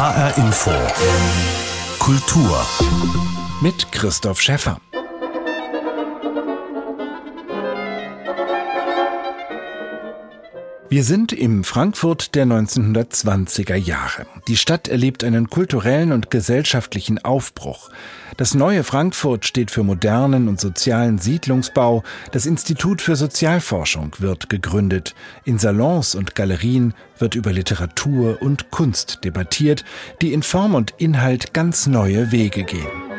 HR Info. Kultur. Mit Christoph Schäffer. Wir sind im Frankfurt der 1920er Jahre. Die Stadt erlebt einen kulturellen und gesellschaftlichen Aufbruch. Das neue Frankfurt steht für modernen und sozialen Siedlungsbau. Das Institut für Sozialforschung wird gegründet. In Salons und Galerien wird über Literatur und Kunst debattiert, die in Form und Inhalt ganz neue Wege gehen.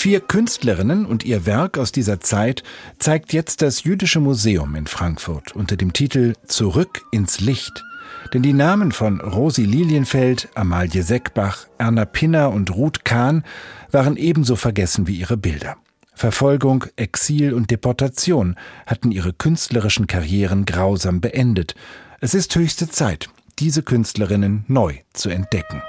Vier Künstlerinnen und ihr Werk aus dieser Zeit zeigt jetzt das Jüdische Museum in Frankfurt unter dem Titel Zurück ins Licht. Denn die Namen von Rosi Lilienfeld, Amalie Seckbach, Erna Pinner und Ruth Kahn waren ebenso vergessen wie ihre Bilder. Verfolgung, Exil und Deportation hatten ihre künstlerischen Karrieren grausam beendet. Es ist höchste Zeit, diese Künstlerinnen neu zu entdecken.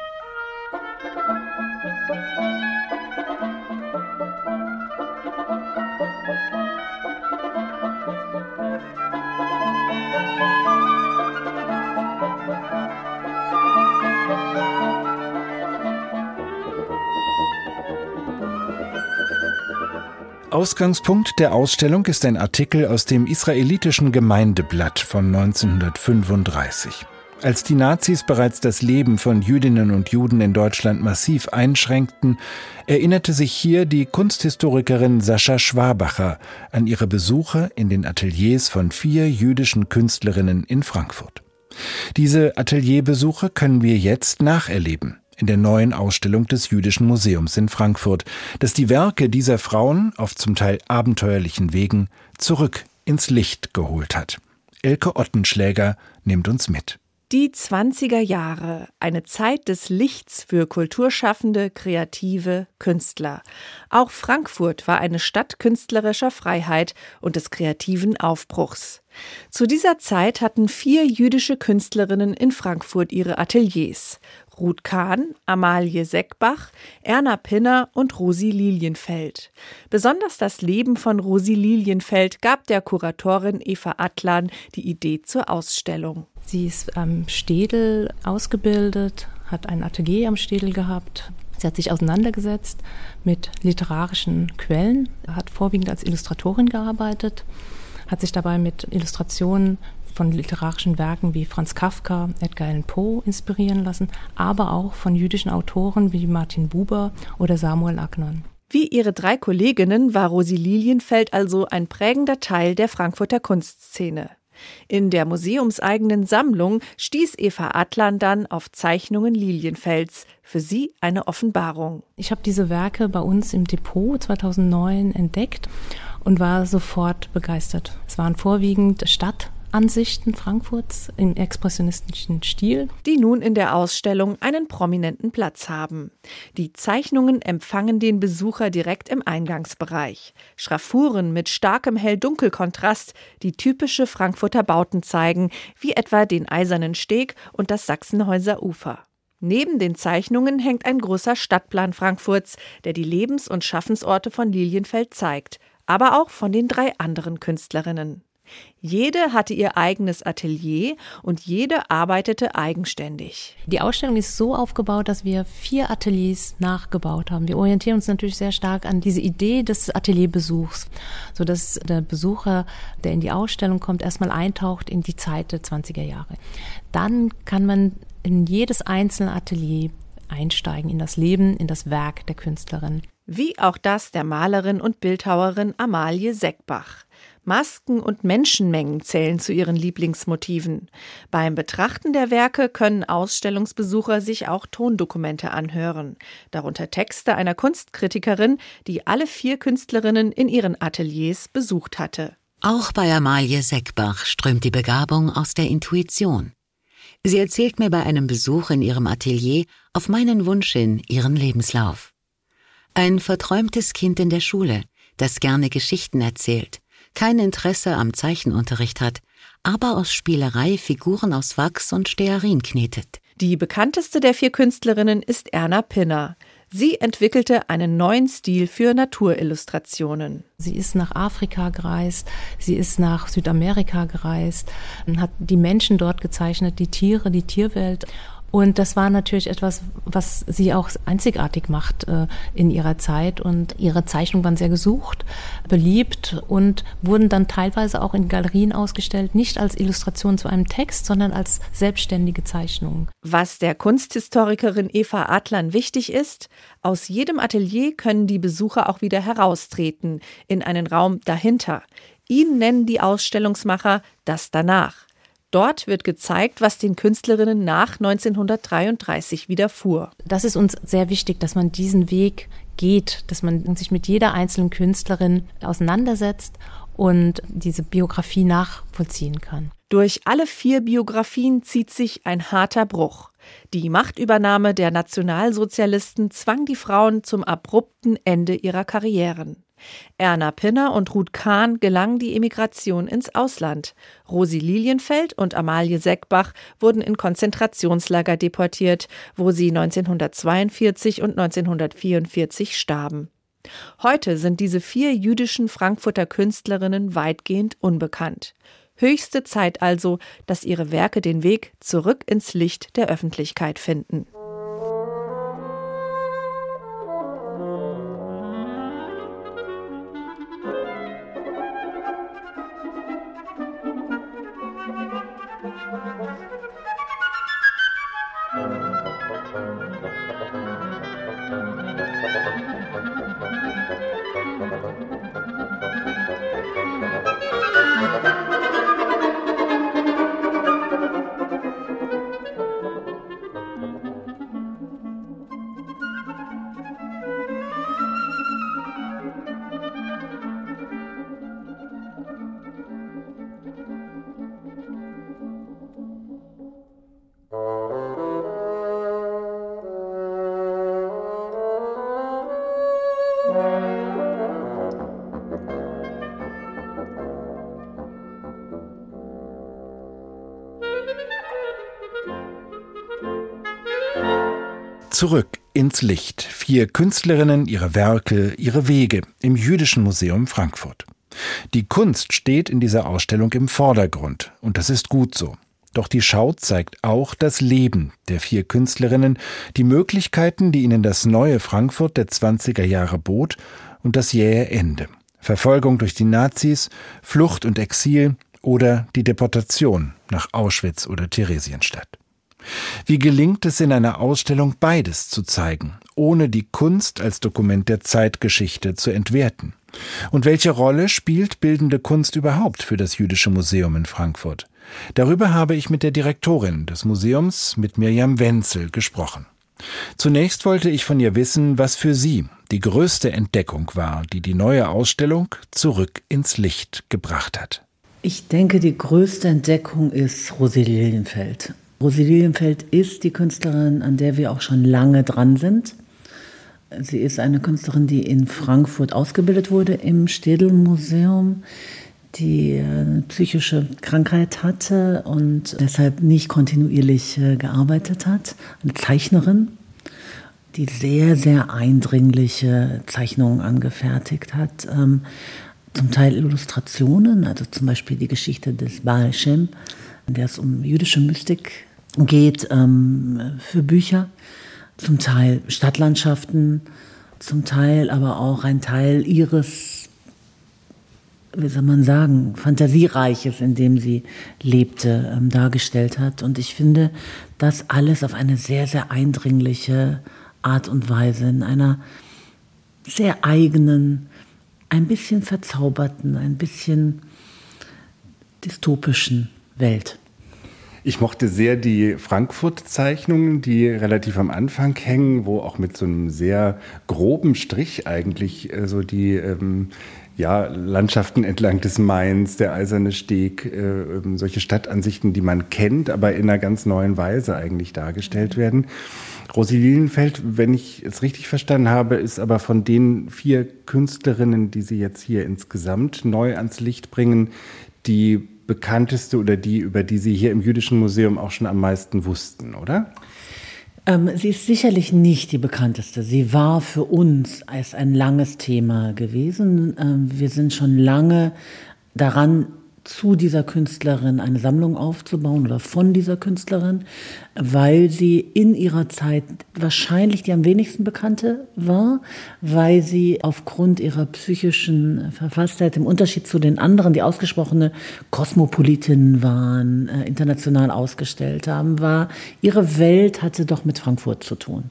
Ausgangspunkt der Ausstellung ist ein Artikel aus dem israelitischen Gemeindeblatt von 1935. Als die Nazis bereits das Leben von Jüdinnen und Juden in Deutschland massiv einschränkten, erinnerte sich hier die Kunsthistorikerin Sascha Schwabacher an ihre Besuche in den Ateliers von vier jüdischen Künstlerinnen in Frankfurt. Diese Atelierbesuche können wir jetzt nacherleben in der neuen Ausstellung des Jüdischen Museums in Frankfurt, das die Werke dieser Frauen auf zum Teil abenteuerlichen Wegen zurück ins Licht geholt hat. Elke Ottenschläger nimmt uns mit. Die 20er Jahre, eine Zeit des Lichts für kulturschaffende, kreative Künstler. Auch Frankfurt war eine Stadt künstlerischer Freiheit und des kreativen Aufbruchs. Zu dieser Zeit hatten vier jüdische Künstlerinnen in Frankfurt ihre Ateliers. Ruth Kahn, Amalie Seckbach, Erna Pinner und Rosi Lilienfeld. Besonders das Leben von Rosi Lilienfeld gab der Kuratorin Eva Atlan die Idee zur Ausstellung. Sie ist am Städel ausgebildet, hat ein Atelier am Städel gehabt. Sie hat sich auseinandergesetzt mit literarischen Quellen, hat vorwiegend als Illustratorin gearbeitet, hat sich dabei mit Illustrationen von literarischen Werken wie Franz Kafka, Edgar Allan Poe inspirieren lassen, aber auch von jüdischen Autoren wie Martin Buber oder Samuel Agnon. Wie ihre drei Kolleginnen war Rosi Lilienfeld also ein prägender Teil der Frankfurter Kunstszene. In der museumseigenen Sammlung stieß Eva Atlan dann auf Zeichnungen Lilienfels. Für sie eine Offenbarung. Ich habe diese Werke bei uns im Depot 2009 entdeckt und war sofort begeistert. Es waren vorwiegend Stadt- Ansichten Frankfurts im expressionistischen Stil, die nun in der Ausstellung einen prominenten Platz haben. Die Zeichnungen empfangen den Besucher direkt im Eingangsbereich. Schraffuren mit starkem Hell-Dunkel-Kontrast, die typische Frankfurter Bauten zeigen, wie etwa den Eisernen Steg und das Sachsenhäuser Ufer. Neben den Zeichnungen hängt ein großer Stadtplan Frankfurts, der die Lebens- und Schaffensorte von Lilienfeld zeigt, aber auch von den drei anderen Künstlerinnen. Jede hatte ihr eigenes Atelier und jede arbeitete eigenständig. Die Ausstellung ist so aufgebaut, dass wir vier Ateliers nachgebaut haben. Wir orientieren uns natürlich sehr stark an diese Idee des Atelierbesuchs, so dass der Besucher, der in die Ausstellung kommt, erstmal eintaucht in die Zeit der 20er Jahre. Dann kann man in jedes einzelne Atelier einsteigen, in das Leben, in das Werk der Künstlerin. Wie auch das der Malerin und Bildhauerin Amalie Seckbach. Masken und Menschenmengen zählen zu ihren Lieblingsmotiven. Beim Betrachten der Werke können Ausstellungsbesucher sich auch Tondokumente anhören, darunter Texte einer Kunstkritikerin, die alle vier Künstlerinnen in ihren Ateliers besucht hatte. Auch bei Amalie Seckbach strömt die Begabung aus der Intuition. Sie erzählt mir bei einem Besuch in ihrem Atelier auf meinen Wunsch hin ihren Lebenslauf. Ein verträumtes Kind in der Schule, das gerne Geschichten erzählt, kein Interesse am Zeichenunterricht hat, aber aus Spielerei Figuren aus Wachs und Stearin knetet. Die bekannteste der vier Künstlerinnen ist Erna Pinner. Sie entwickelte einen neuen Stil für Naturillustrationen. Sie ist nach Afrika gereist, sie ist nach Südamerika gereist, hat die Menschen dort gezeichnet, die Tiere, die Tierwelt. Und das war natürlich etwas, was sie auch einzigartig macht äh, in ihrer Zeit. Und ihre Zeichnungen waren sehr gesucht, beliebt und wurden dann teilweise auch in Galerien ausgestellt, nicht als Illustration zu einem Text, sondern als selbstständige Zeichnungen. Was der Kunsthistorikerin Eva Adlern wichtig ist, aus jedem Atelier können die Besucher auch wieder heraustreten in einen Raum dahinter. Ihn nennen die Ausstellungsmacher das danach. Dort wird gezeigt, was den Künstlerinnen nach 1933 widerfuhr. Das ist uns sehr wichtig, dass man diesen Weg geht, dass man sich mit jeder einzelnen Künstlerin auseinandersetzt und diese Biografie nachvollziehen kann. Durch alle vier Biografien zieht sich ein harter Bruch. Die Machtübernahme der Nationalsozialisten zwang die Frauen zum abrupten Ende ihrer Karrieren. Erna Pinner und Ruth Kahn gelang die Emigration ins Ausland. Rosi Lilienfeld und Amalie Seckbach wurden in Konzentrationslager deportiert, wo sie 1942 und 1944 starben. Heute sind diese vier jüdischen Frankfurter Künstlerinnen weitgehend unbekannt. Höchste Zeit also, dass ihre Werke den Weg zurück ins Licht der Öffentlichkeit finden. Zurück ins Licht. Vier Künstlerinnen, ihre Werke, ihre Wege im Jüdischen Museum Frankfurt. Die Kunst steht in dieser Ausstellung im Vordergrund und das ist gut so. Doch die Schau zeigt auch das Leben der vier Künstlerinnen, die Möglichkeiten, die ihnen das neue Frankfurt der 20er Jahre bot und das jähe Ende. Verfolgung durch die Nazis, Flucht und Exil oder die Deportation nach Auschwitz oder Theresienstadt. Wie gelingt es in einer Ausstellung beides zu zeigen, ohne die Kunst als Dokument der Zeitgeschichte zu entwerten? Und welche Rolle spielt bildende Kunst überhaupt für das Jüdische Museum in Frankfurt? Darüber habe ich mit der Direktorin des Museums, mit Mirjam Wenzel, gesprochen. Zunächst wollte ich von ihr wissen, was für sie die größte Entdeckung war, die die neue Ausstellung zurück ins Licht gebracht hat. Ich denke, die größte Entdeckung ist Rosi Lilienfeld. Rosi Lilienfeld ist die Künstlerin, an der wir auch schon lange dran sind. Sie ist eine Künstlerin, die in Frankfurt ausgebildet wurde im Städel-Museum, die eine psychische Krankheit hatte und deshalb nicht kontinuierlich äh, gearbeitet hat. Eine Zeichnerin, die sehr, sehr eindringliche Zeichnungen angefertigt hat. Ähm, zum Teil Illustrationen, also zum Beispiel die Geschichte des Baal Shem, in der es um jüdische Mystik geht ähm, für Bücher, zum Teil Stadtlandschaften, zum Teil aber auch ein Teil ihres, wie soll man sagen, Fantasiereiches, in dem sie lebte, ähm, dargestellt hat. Und ich finde, das alles auf eine sehr, sehr eindringliche Art und Weise, in einer sehr eigenen, ein bisschen verzauberten, ein bisschen dystopischen Welt. Ich mochte sehr die Frankfurt-Zeichnungen, die relativ am Anfang hängen, wo auch mit so einem sehr groben Strich eigentlich äh, so die ähm, ja, Landschaften entlang des Mains, der Eiserne Steg, äh, ähm, solche Stadtansichten, die man kennt, aber in einer ganz neuen Weise eigentlich dargestellt werden. Rosi Lilienfeld, wenn ich es richtig verstanden habe, ist aber von den vier Künstlerinnen, die Sie jetzt hier insgesamt neu ans Licht bringen, die bekannteste oder die, über die Sie hier im Jüdischen Museum auch schon am meisten wussten, oder? Ähm, sie ist sicherlich nicht die bekannteste. Sie war für uns als ein langes Thema gewesen. Ähm, wir sind schon lange daran zu dieser Künstlerin eine Sammlung aufzubauen oder von dieser Künstlerin, weil sie in ihrer Zeit wahrscheinlich die am wenigsten bekannte war, weil sie aufgrund ihrer psychischen Verfasstheit im Unterschied zu den anderen, die ausgesprochene Kosmopolitinnen waren, äh, international ausgestellt haben, war ihre Welt hatte doch mit Frankfurt zu tun.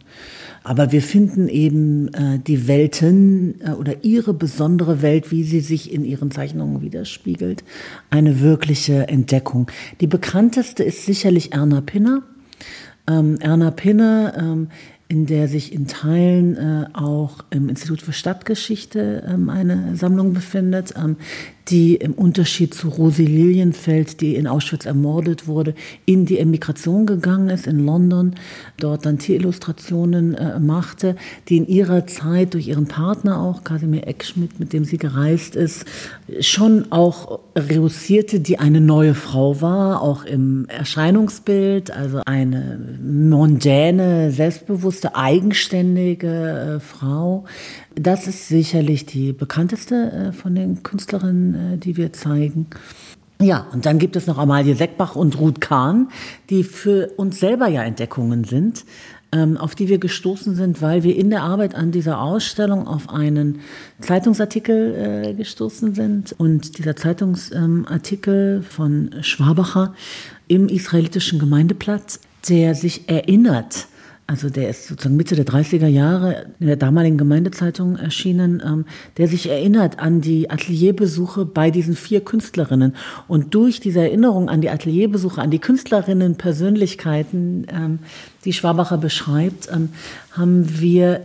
Aber wir finden eben äh, die Welten äh, oder ihre besondere Welt, wie sie sich in ihren Zeichnungen widerspiegelt, eine wirkliche Entdeckung. Die bekannteste ist sicherlich Erna Pinner. Ähm, Erna Pinner ähm, in der sich in Teilen äh, auch im Institut für Stadtgeschichte ähm, eine Sammlung befindet, ähm, die im Unterschied zu Rosi Lilienfeld, die in Auschwitz ermordet wurde, in die Emigration gegangen ist in London, dort dann Tierillustrationen äh, machte, die in ihrer Zeit durch ihren Partner auch, Kasimir Eckschmidt, mit dem sie gereist ist, schon auch reussierte, die eine neue Frau war, auch im Erscheinungsbild, also eine mondäne, selbstbewusste, eigenständige äh, Frau, das ist sicherlich die bekannteste äh, von den Künstlerinnen, äh, die wir zeigen. Ja, und dann gibt es noch Amalie Seckbach und Ruth Kahn, die für uns selber ja Entdeckungen sind, ähm, auf die wir gestoßen sind, weil wir in der Arbeit an dieser Ausstellung auf einen Zeitungsartikel äh, gestoßen sind. Und dieser Zeitungsartikel von Schwabacher im israelitischen Gemeindeplatz, der sich erinnert also der ist sozusagen Mitte der 30er Jahre in der damaligen Gemeindezeitung erschienen, ähm, der sich erinnert an die Atelierbesuche bei diesen vier Künstlerinnen. Und durch diese Erinnerung an die Atelierbesuche, an die Künstlerinnen, Persönlichkeiten, ähm, die Schwabacher beschreibt, ähm, haben wir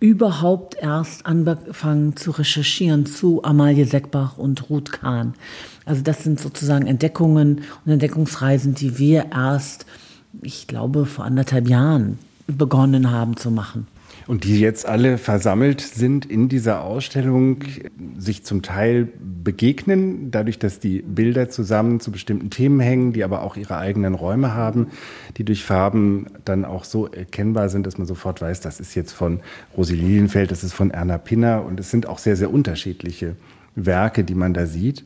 überhaupt erst angefangen zu recherchieren zu Amalie Seckbach und Ruth Kahn. Also das sind sozusagen Entdeckungen und Entdeckungsreisen, die wir erst, ich glaube, vor anderthalb Jahren begonnen haben zu machen. Und die jetzt alle versammelt sind in dieser Ausstellung, sich zum Teil begegnen, dadurch, dass die Bilder zusammen zu bestimmten Themen hängen, die aber auch ihre eigenen Räume haben, die durch Farben dann auch so erkennbar sind, dass man sofort weiß, das ist jetzt von Rosi Lilienfeld, das ist von Erna Pinner und es sind auch sehr, sehr unterschiedliche Werke, die man da sieht.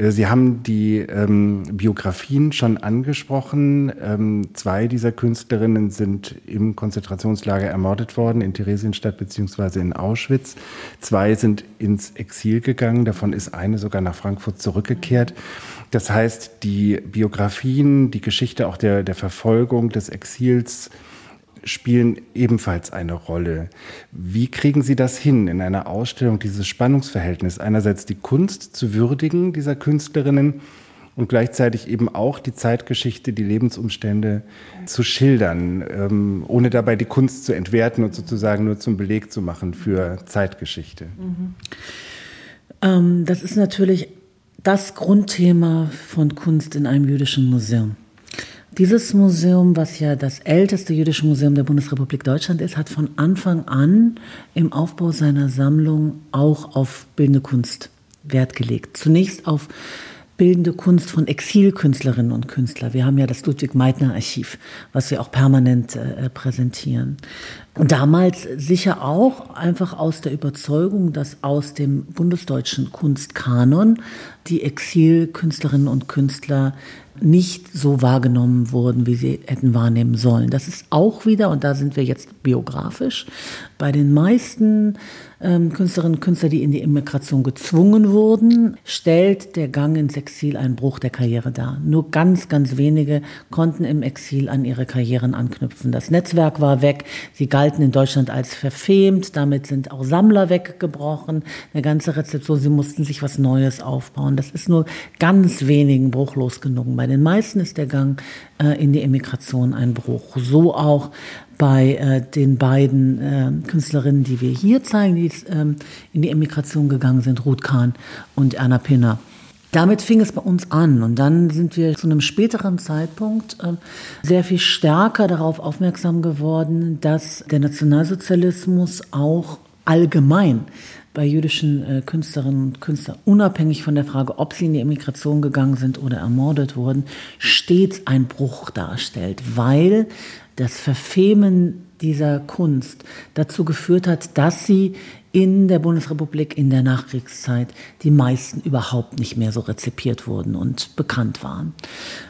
Äh, Sie haben die ähm, Biografien schon angesprochen. Ähm, zwei dieser Künstlerinnen sind im Konzentrationslager ermordet worden, in Theresienstadt beziehungsweise in Auschwitz. Zwei sind ins Exil gegangen, davon ist eine sogar nach Frankfurt zurückgekehrt. Das heißt, die Biografien, die Geschichte auch der, der Verfolgung des Exils, spielen ebenfalls eine Rolle. Wie kriegen Sie das hin, in einer Ausstellung dieses Spannungsverhältnis, einerseits die Kunst zu würdigen dieser Künstlerinnen und gleichzeitig eben auch die Zeitgeschichte, die Lebensumstände zu schildern, ähm, ohne dabei die Kunst zu entwerten und sozusagen nur zum Beleg zu machen für Zeitgeschichte? Mhm. Ähm, das ist natürlich das Grundthema von Kunst in einem jüdischen Museum. Dieses Museum, was ja das älteste jüdische Museum der Bundesrepublik Deutschland ist, hat von Anfang an im Aufbau seiner Sammlung auch auf bildende Kunst Wert gelegt. Zunächst auf bildende Kunst von Exilkünstlerinnen und Künstlern. Wir haben ja das Ludwig Meitner Archiv, was wir auch permanent äh, präsentieren. Damals sicher auch einfach aus der Überzeugung, dass aus dem bundesdeutschen Kunstkanon die Exilkünstlerinnen und Künstler nicht so wahrgenommen wurden, wie sie hätten wahrnehmen sollen. Das ist auch wieder, und da sind wir jetzt biografisch, bei den meisten ähm, Künstlerinnen und Künstlern, die in die Immigration gezwungen wurden, stellt der Gang ins Exil einen Bruch der Karriere dar. Nur ganz, ganz wenige konnten im Exil an ihre Karrieren anknüpfen. Das Netzwerk war weg, sie galten in Deutschland als verfemt, damit sind auch Sammler weggebrochen, eine ganze Rezeption, sie mussten sich was Neues aufbauen. Das ist nur ganz wenigen bruchlos gelungen. Bei den meisten ist der Gang äh, in die Emigration ein Bruch. So auch bei äh, den beiden äh, Künstlerinnen, die wir hier zeigen, die ähm, in die Emigration gegangen sind, Ruth Kahn und Erna Pinner. Damit fing es bei uns an und dann sind wir zu einem späteren Zeitpunkt äh, sehr viel stärker darauf aufmerksam geworden, dass der Nationalsozialismus auch allgemein bei jüdischen äh, Künstlerinnen und Künstlern, unabhängig von der Frage, ob sie in die Emigration gegangen sind oder ermordet wurden, stets ein Bruch darstellt, weil das Verfemen dieser Kunst dazu geführt hat, dass sie in der Bundesrepublik in der Nachkriegszeit die meisten überhaupt nicht mehr so rezipiert wurden und bekannt waren.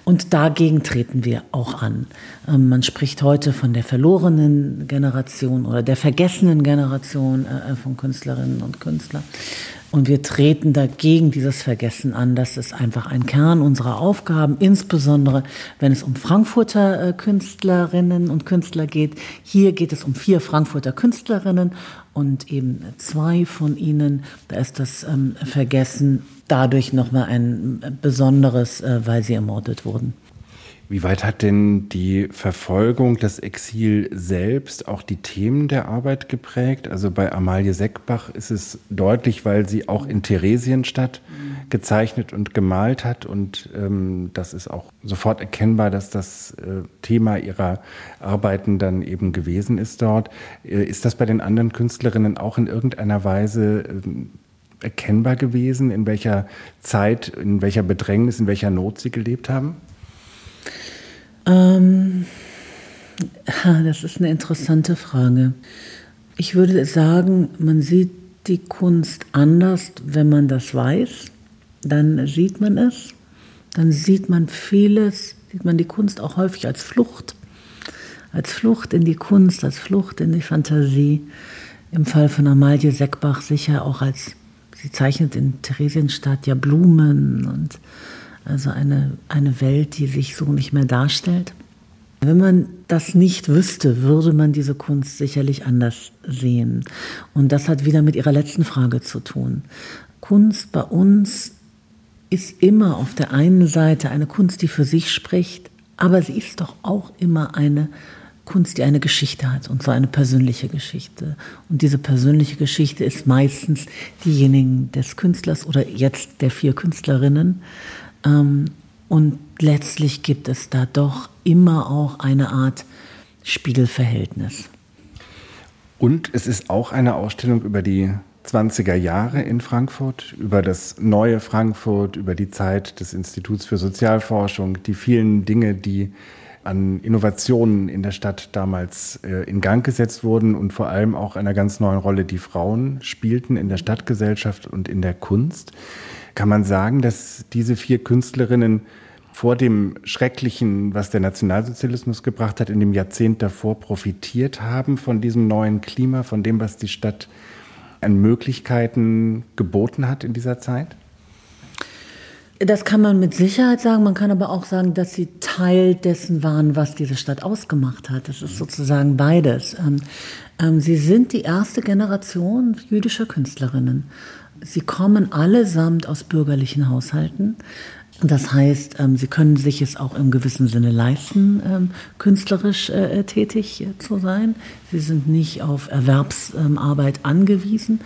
Und dagegen treten wir auch an. Ähm, man spricht heute von der verlorenen Generation oder der vergessenen Generation äh, von Künstlerinnen und Künstlern. Und wir treten dagegen dieses Vergessen an. Das ist einfach ein Kern unserer Aufgaben, insbesondere wenn es um Frankfurter äh, Künstlerinnen und Künstler geht. Hier geht es um vier Frankfurter Künstlerinnen und eben zwei von ihnen. Da ist das ähm, Vergessen dadurch nochmal ein besonderes, äh, weil sie ermordet wurden. Wie weit hat denn die Verfolgung, das Exil selbst auch die Themen der Arbeit geprägt? Also bei Amalie Seckbach ist es deutlich, weil sie auch in Theresienstadt gezeichnet und gemalt hat. Und ähm, das ist auch sofort erkennbar, dass das äh, Thema ihrer Arbeiten dann eben gewesen ist dort. Äh, ist das bei den anderen Künstlerinnen auch in irgendeiner Weise äh, erkennbar gewesen, in welcher Zeit, in welcher Bedrängnis, in welcher Not sie gelebt haben? Ähm, das ist eine interessante Frage. Ich würde sagen, man sieht die Kunst anders, wenn man das weiß. Dann sieht man es. Dann sieht man vieles, sieht man die Kunst auch häufig als Flucht. Als Flucht in die Kunst, als Flucht in die Fantasie. Im Fall von Amalie Seckbach sicher auch als, sie zeichnet in Theresienstadt ja Blumen und also eine, eine Welt, die sich so nicht mehr darstellt. Wenn man das nicht wüsste, würde man diese Kunst sicherlich anders sehen. Und das hat wieder mit Ihrer letzten Frage zu tun. Kunst bei uns ist immer auf der einen Seite eine Kunst, die für sich spricht, aber sie ist doch auch immer eine Kunst, die eine Geschichte hat, und zwar eine persönliche Geschichte. Und diese persönliche Geschichte ist meistens diejenigen des Künstlers oder jetzt der vier Künstlerinnen. Ähm, und letztlich gibt es da doch immer auch eine Art Spiegelverhältnis. Und es ist auch eine Ausstellung über die 20er Jahre in Frankfurt, über das neue Frankfurt, über die Zeit des Instituts für Sozialforschung, die vielen Dinge, die an Innovationen in der Stadt damals äh, in Gang gesetzt wurden und vor allem auch einer ganz neuen Rolle, die Frauen spielten in der Stadtgesellschaft und in der Kunst. Kann man sagen, dass diese vier Künstlerinnen vor dem Schrecklichen, was der Nationalsozialismus gebracht hat, in dem Jahrzehnt davor profitiert haben von diesem neuen Klima, von dem, was die Stadt an Möglichkeiten geboten hat in dieser Zeit? Das kann man mit Sicherheit sagen. Man kann aber auch sagen, dass sie Teil dessen waren, was diese Stadt ausgemacht hat. Das ist sozusagen beides. Ähm, ähm, sie sind die erste Generation jüdischer Künstlerinnen. Sie kommen allesamt aus bürgerlichen Haushalten. Das heißt, ähm, sie können sich es auch im gewissen Sinne leisten, ähm, künstlerisch äh, tätig äh, zu sein. Sie sind nicht auf Erwerbsarbeit angewiesen.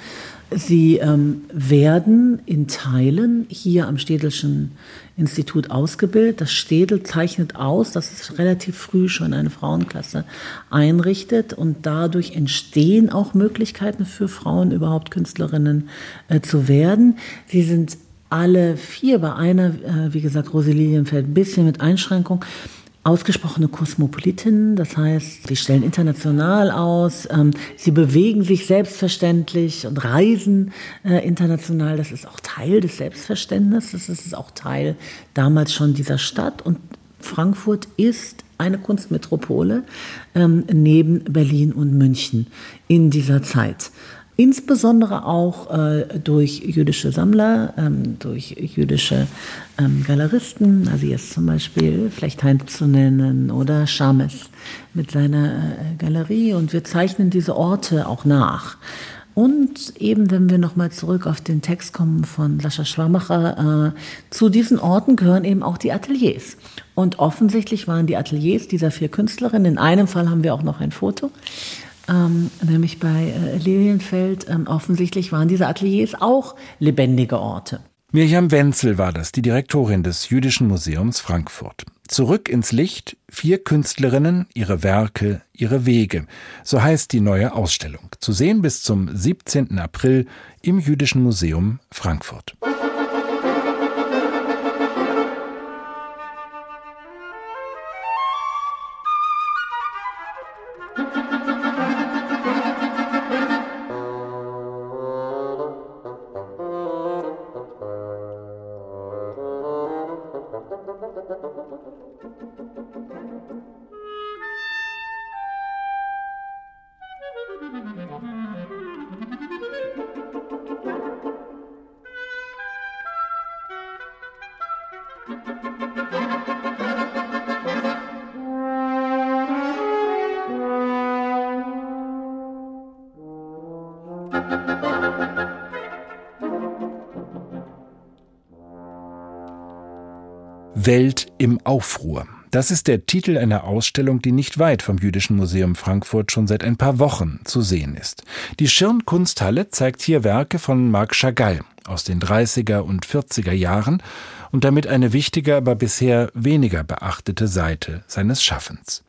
Sie ähm, werden in Teilen hier am Städelschen Institut ausgebildet. Das Städel zeichnet aus, dass es relativ früh schon eine Frauenklasse einrichtet und dadurch entstehen auch Möglichkeiten für Frauen überhaupt Künstlerinnen äh, zu werden. Sie sind alle vier, bei einer, äh, wie gesagt, Roselilienfeld, ein bisschen mit Einschränkung, ausgesprochene Kosmopolitinnen, das heißt, sie stellen international aus, ähm, sie bewegen sich selbstverständlich und reisen äh, international. Das ist auch Teil des Selbstverständnisses, das ist auch Teil damals schon dieser Stadt. Und Frankfurt ist eine Kunstmetropole ähm, neben Berlin und München in dieser Zeit insbesondere auch äh, durch jüdische Sammler, ähm, durch jüdische ähm, Galeristen, also jetzt zum Beispiel Flechtheim zu nennen oder Schames mit seiner äh, Galerie. Und wir zeichnen diese Orte auch nach. Und eben, wenn wir nochmal zurück auf den Text kommen von Sascha Schwamacher, äh, zu diesen Orten gehören eben auch die Ateliers. Und offensichtlich waren die Ateliers dieser vier Künstlerinnen, in einem Fall haben wir auch noch ein Foto, ähm, nämlich bei äh, Lilienfeld. Ähm, offensichtlich waren diese Ateliers auch lebendige Orte. Mirjam Wenzel war das, die Direktorin des Jüdischen Museums Frankfurt. Zurück ins Licht, vier Künstlerinnen, ihre Werke, ihre Wege. So heißt die neue Ausstellung. Zu sehen bis zum 17. April im Jüdischen Museum Frankfurt. Welt im Aufruhr. Das ist der Titel einer Ausstellung, die nicht weit vom Jüdischen Museum Frankfurt schon seit ein paar Wochen zu sehen ist. Die Schirn-Kunsthalle zeigt hier Werke von Marc Chagall aus den 30er und 40er Jahren und damit eine wichtige, aber bisher weniger beachtete Seite seines Schaffens.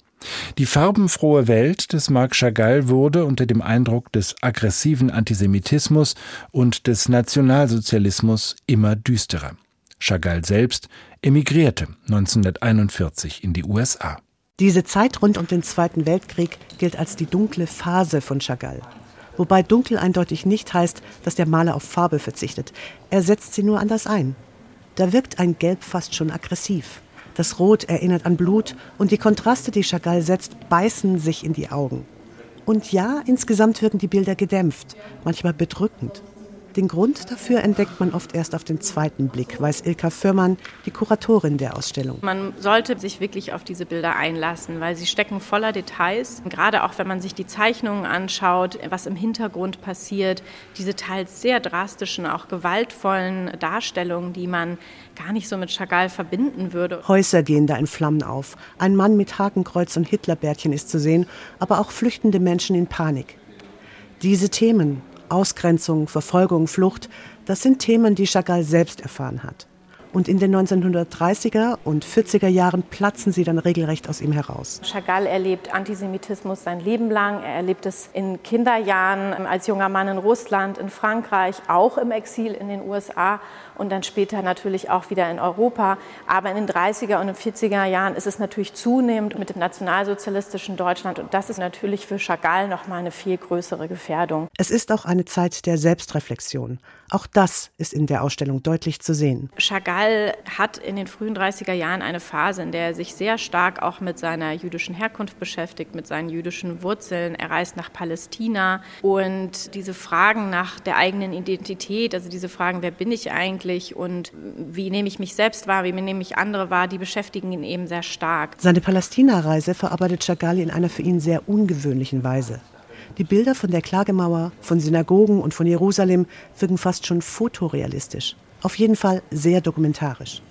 Die farbenfrohe Welt des Marc Chagall wurde unter dem Eindruck des aggressiven Antisemitismus und des Nationalsozialismus immer düsterer. Chagall selbst emigrierte 1941 in die USA. Diese Zeit rund um den Zweiten Weltkrieg gilt als die dunkle Phase von Chagall. Wobei dunkel eindeutig nicht heißt, dass der Maler auf Farbe verzichtet. Er setzt sie nur anders ein. Da wirkt ein Gelb fast schon aggressiv. Das Rot erinnert an Blut und die Kontraste, die Chagall setzt, beißen sich in die Augen. Und ja, insgesamt wirken die Bilder gedämpft, manchmal bedrückend. Den Grund dafür entdeckt man oft erst auf den zweiten Blick, weiß Ilka Firmann, die Kuratorin der Ausstellung. Man sollte sich wirklich auf diese Bilder einlassen, weil sie stecken voller Details. Gerade auch wenn man sich die Zeichnungen anschaut, was im Hintergrund passiert, diese teils sehr drastischen, auch gewaltvollen Darstellungen, die man gar nicht so mit Chagall verbinden würde. Häuser gehen da in Flammen auf. Ein Mann mit Hakenkreuz und Hitlerbärtchen ist zu sehen, aber auch flüchtende Menschen in Panik. Diese Themen, Ausgrenzung, Verfolgung, Flucht, das sind Themen, die Chagall selbst erfahren hat. Und in den 1930er und 40er Jahren platzen sie dann regelrecht aus ihm heraus. Chagall erlebt Antisemitismus sein Leben lang. Er erlebt es in Kinderjahren als junger Mann in Russland, in Frankreich, auch im Exil in den USA und dann später natürlich auch wieder in Europa. Aber in den 30er und 40er Jahren ist es natürlich zunehmend mit dem nationalsozialistischen Deutschland und das ist natürlich für Chagall noch mal eine viel größere Gefährdung. Es ist auch eine Zeit der Selbstreflexion. Auch das ist in der Ausstellung deutlich zu sehen. Chagall hat in den frühen 30er Jahren eine Phase, in der er sich sehr stark auch mit seiner jüdischen Herkunft beschäftigt, mit seinen jüdischen Wurzeln. Er reist nach Palästina und diese Fragen nach der eigenen Identität, also diese Fragen, wer bin ich eigentlich und wie nehme ich mich selbst wahr, wie nehme ich andere wahr, die beschäftigen ihn eben sehr stark. Seine Palästina-Reise verarbeitet Chagall in einer für ihn sehr ungewöhnlichen Weise. Die Bilder von der Klagemauer, von Synagogen und von Jerusalem wirken fast schon fotorealistisch. Auf jeden Fall sehr dokumentarisch.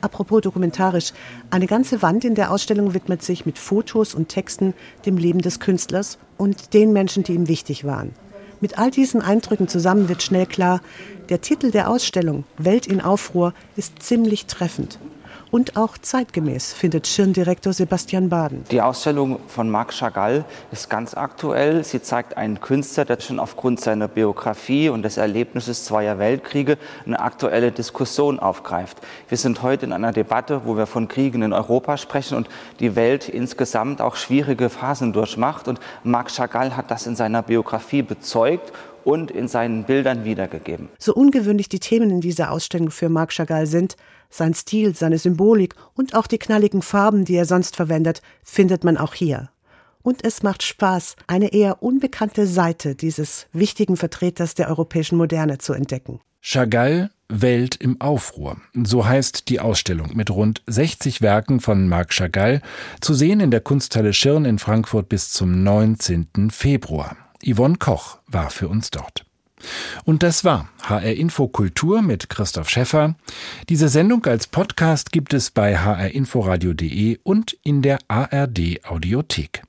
Apropos dokumentarisch, eine ganze Wand in der Ausstellung widmet sich mit Fotos und Texten dem Leben des Künstlers und den Menschen, die ihm wichtig waren. Mit all diesen Eindrücken zusammen wird schnell klar, der Titel der Ausstellung Welt in Aufruhr ist ziemlich treffend und auch zeitgemäß, findet Schirndirektor Sebastian Baden. Die Ausstellung von Marc Chagall ist ganz aktuell. Sie zeigt einen Künstler, der schon aufgrund seiner Biografie und des Erlebnisses zweier Weltkriege eine aktuelle Diskussion aufgreift. Wir sind heute in einer Debatte, wo wir von Kriegen in Europa sprechen und die Welt insgesamt auch schwierige Phasen durchmacht. Und Marc Chagall hat das in seiner Biografie bezeugt und in seinen Bildern wiedergegeben. So ungewöhnlich die Themen in dieser Ausstellung für Marc Chagall sind, sein Stil, seine Symbolik und auch die knalligen Farben, die er sonst verwendet, findet man auch hier. Und es macht Spaß, eine eher unbekannte Seite dieses wichtigen Vertreters der europäischen Moderne zu entdecken. Chagall Welt im Aufruhr. So heißt die Ausstellung mit rund 60 Werken von Marc Chagall, zu sehen in der Kunsthalle Schirn in Frankfurt bis zum 19. Februar. Yvonne Koch war für uns dort. Und das war HR Info Kultur mit Christoph Schäffer. Diese Sendung als Podcast gibt es bei hrinforadio.de und in der ARD Audiothek.